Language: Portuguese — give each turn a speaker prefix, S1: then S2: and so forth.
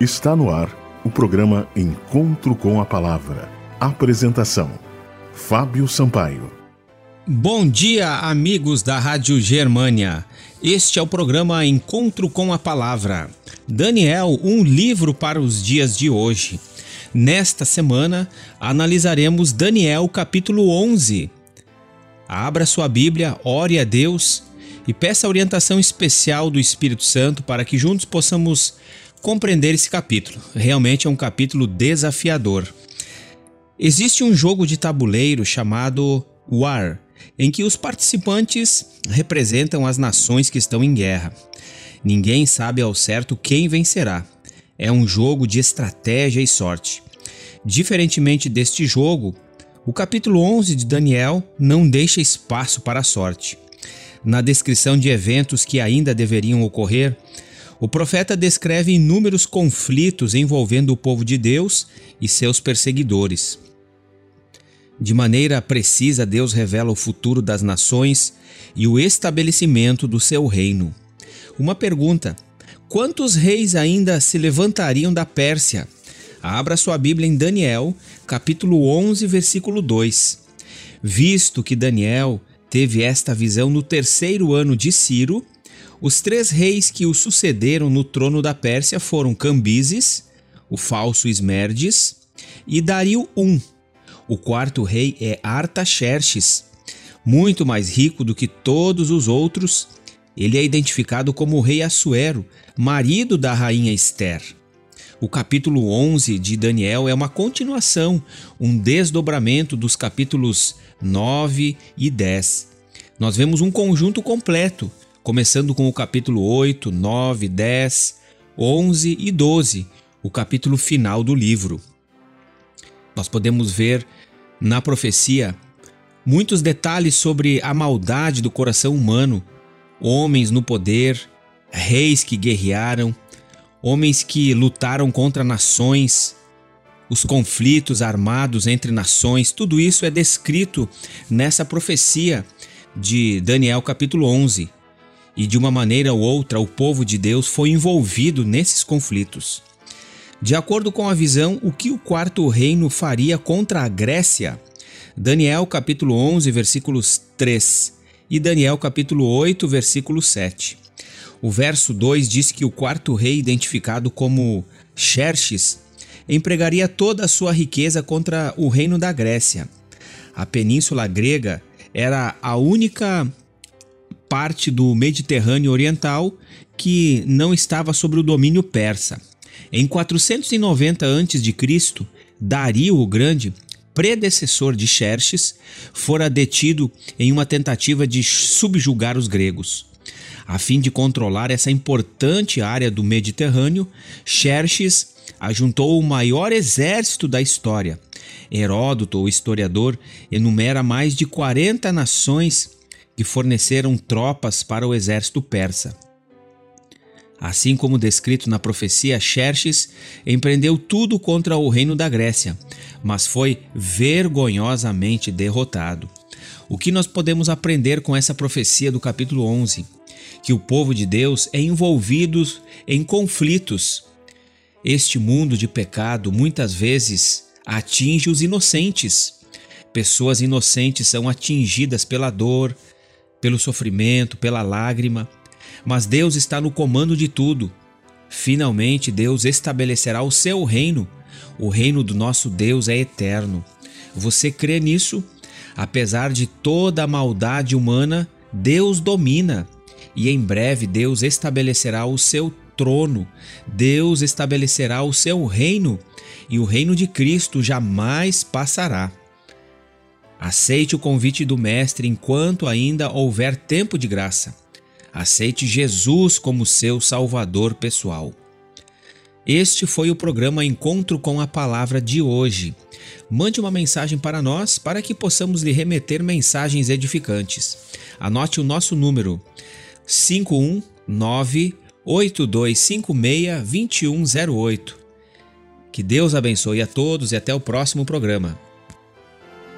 S1: Está no ar o programa Encontro com a Palavra. Apresentação: Fábio Sampaio.
S2: Bom dia, amigos da Rádio Germânia. Este é o programa Encontro com a Palavra. Daniel, um livro para os dias de hoje. Nesta semana, analisaremos Daniel capítulo 11. Abra sua Bíblia, ore a Deus e peça a orientação especial do Espírito Santo para que juntos possamos compreender esse capítulo. Realmente é um capítulo desafiador. Existe um jogo de tabuleiro chamado War, em que os participantes representam as nações que estão em guerra. Ninguém sabe ao certo quem vencerá. É um jogo de estratégia e sorte. Diferentemente deste jogo, o capítulo 11 de Daniel não deixa espaço para a sorte. Na descrição de eventos que ainda deveriam ocorrer, o profeta descreve inúmeros conflitos envolvendo o povo de Deus e seus perseguidores. De maneira precisa, Deus revela o futuro das nações e o estabelecimento do seu reino. Uma pergunta: quantos reis ainda se levantariam da Pérsia? Abra sua Bíblia em Daniel, capítulo 11, versículo 2. Visto que Daniel teve esta visão no terceiro ano de Ciro, os três reis que o sucederam no trono da Pérsia foram Cambises, o falso Esmerdes, e Dario I. O quarto rei é Artaxerxes, muito mais rico do que todos os outros. Ele é identificado como o rei Assuero, marido da rainha Esther. O capítulo 11 de Daniel é uma continuação, um desdobramento dos capítulos 9 e 10. Nós vemos um conjunto completo começando com o capítulo 8, 9, 10, 11 e 12, o capítulo final do livro. Nós podemos ver na profecia muitos detalhes sobre a maldade do coração humano, homens no poder, reis que guerrearam, homens que lutaram contra nações, os conflitos armados entre nações, tudo isso é descrito nessa profecia de Daniel capítulo 11 e de uma maneira ou outra o povo de Deus foi envolvido nesses conflitos. De acordo com a visão, o que o quarto reino faria contra a Grécia? Daniel capítulo 11, versículos 3 e Daniel capítulo 8, versículo 7. O verso 2 diz que o quarto rei, identificado como Xerxes, empregaria toda a sua riqueza contra o reino da Grécia. A península grega era a única parte do Mediterrâneo Oriental que não estava sob o domínio persa. Em 490 a.C., Dario o Grande, predecessor de Xerxes, fora detido em uma tentativa de subjugar os gregos. A fim de controlar essa importante área do Mediterrâneo, Xerxes ajuntou o maior exército da história. Heródoto, o historiador, enumera mais de 40 nações que forneceram tropas para o exército persa. Assim como descrito na profecia, Xerxes empreendeu tudo contra o reino da Grécia, mas foi vergonhosamente derrotado. O que nós podemos aprender com essa profecia do capítulo 11? Que o povo de Deus é envolvido em conflitos. Este mundo de pecado muitas vezes atinge os inocentes. Pessoas inocentes são atingidas pela dor, pelo sofrimento, pela lágrima, mas Deus está no comando de tudo. Finalmente, Deus estabelecerá o seu reino. O reino do nosso Deus é eterno. Você crê nisso? Apesar de toda a maldade humana, Deus domina e em breve Deus estabelecerá o seu trono, Deus estabelecerá o seu reino e o reino de Cristo jamais passará. Aceite o convite do Mestre enquanto ainda houver tempo de graça. Aceite Jesus como seu Salvador pessoal. Este foi o programa Encontro com a Palavra de hoje. Mande uma mensagem para nós para que possamos lhe remeter mensagens edificantes. Anote o nosso número 519 8256 2108. Que Deus abençoe a todos e até o próximo programa.